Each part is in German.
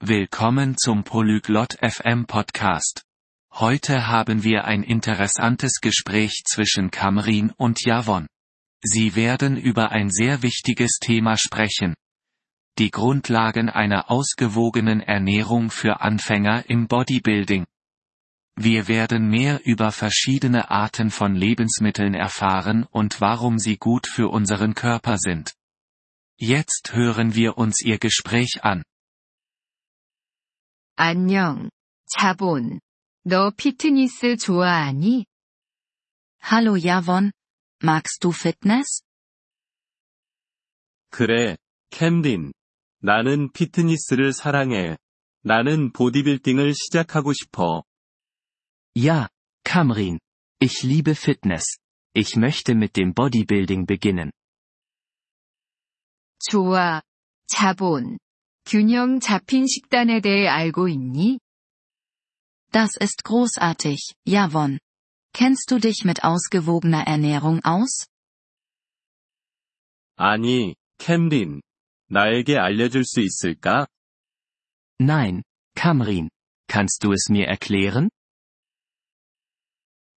Willkommen zum Polyglot FM Podcast. Heute haben wir ein interessantes Gespräch zwischen Kamrin und Javon. Sie werden über ein sehr wichtiges Thema sprechen. Die Grundlagen einer ausgewogenen Ernährung für Anfänger im Bodybuilding. Wir werden mehr über verschiedene Arten von Lebensmitteln erfahren und warum sie gut für unseren Körper sind. Jetzt hören wir uns ihr Gespräch an. 안녕, 자본. 너 피트니스 좋아하니? Hallo Javon, magst du Fitness? 그래, 캠린. 나는 피트니스를 사랑해. 나는 보디빌딩을 시작하고 싶어. Ja, Kamrin. Ich liebe Fitness. Ich möchte mit dem Bodybuilding beginnen. 좋아, 자본. 균형 잡힌 식단에 대해 알고 있니? Das ist großartig, Javon. Kennst du dich mit ausgewogener Ernährung aus? 아니, 캠린. 나에게 알려줄 수 있을까? Nein, Kamrin. Kannst du es mir erklären?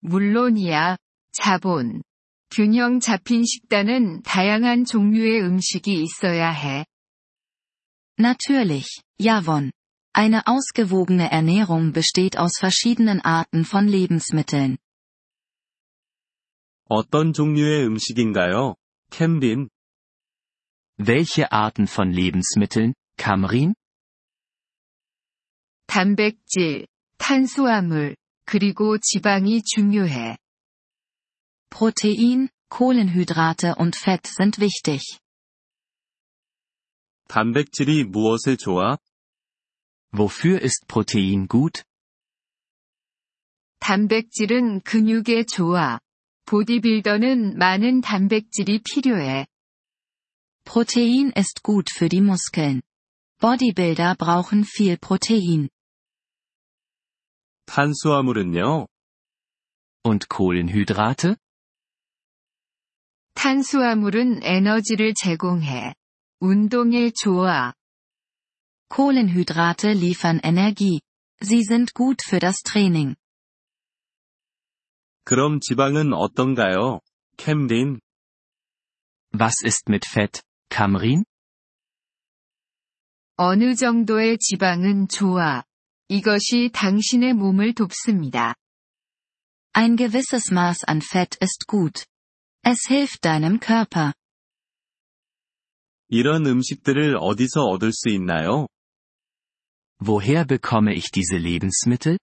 물론이야, 자본. 균형 잡힌 식단은 다양한 종류의 음식이 있어야 해. Natürlich, Javon. Eine ausgewogene Ernährung besteht aus verschiedenen Arten von Lebensmitteln. 어떤 종류의 음식인가요? 캠린. Welche Arten von Lebensmitteln, Kamrin? 단백질, 탄수화물, 그리고 지방이 중요해. Protein, Kohlenhydrate und Fett sind wichtig. 단백질이 무엇에 좋아? Wofür ist Protein gut? 단백질은 근육에 좋아. 보디빌더는 많은 단백질이 필요해. Protein ist gut für die Muskeln. Bodybuilder brauchen viel Protein. 탄수화물은요? Und Kohlenhydrate? 탄수화물은 에너지를 제공해. 운동에 좋아. Kohlenhydrate liefern Energie. Sie sind gut für das Training. 그럼 지방은 어떤가요? 캠린. Was ist mit Fett, Kamrin? 어느 정도의 지방은 좋아. 이것이 당신의 몸을 돕습니다. Ein gewisses Maß an Fett ist gut. Es hilft deinem Körper. 이런 음식들을 어디서 얻을 수 있나요? Woher bekomme ich diese Lebensmittel?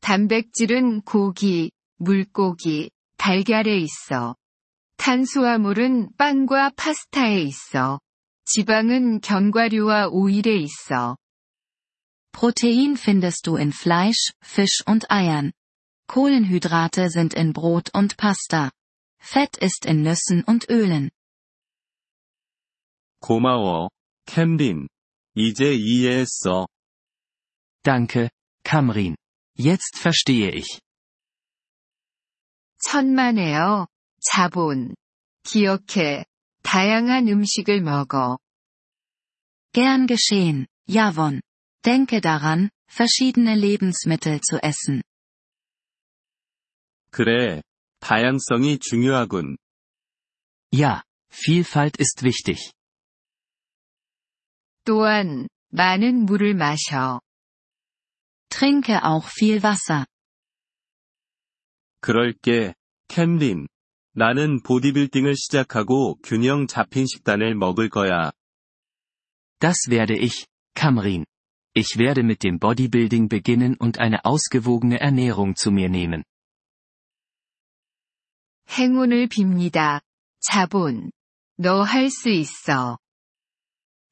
단백질은 고기, 물고기, 달걀에 있어. 탄수화물은 빵과 파스타에 있어. 지방은 견과류와 오일에 있어. Protein findest du in Fleisch, Fisch und Eiern. Kohlenhydrate sind in Brot und Pasta. Fett ist in Nüssen und Ölen. 고마워, 캠린. 이제 이해했어. Danke, Kamrin. Jetzt verstehe ich. 천만에요. 자본. 기억해. 다양한 음식을 먹어. Gern geschehen, Javon. Denke daran, verschiedene Lebensmittel zu essen. 그래, 다양성이 중요하군. Ja, Vielfalt ist wichtig. 또한, 많은 물을 마셔. Trinke auch viel Wasser. 그럴게, 캠린. 나는 보디빌딩을 시작하고 균형 잡힌 식단을 먹을 거야. Das werde ich, Kamrin. Ich werde mit dem Bodybuilding beginnen und eine ausgewogene Ernährung zu mir nehmen. 행운을 빕니다. 자본. 너 할 수 있어.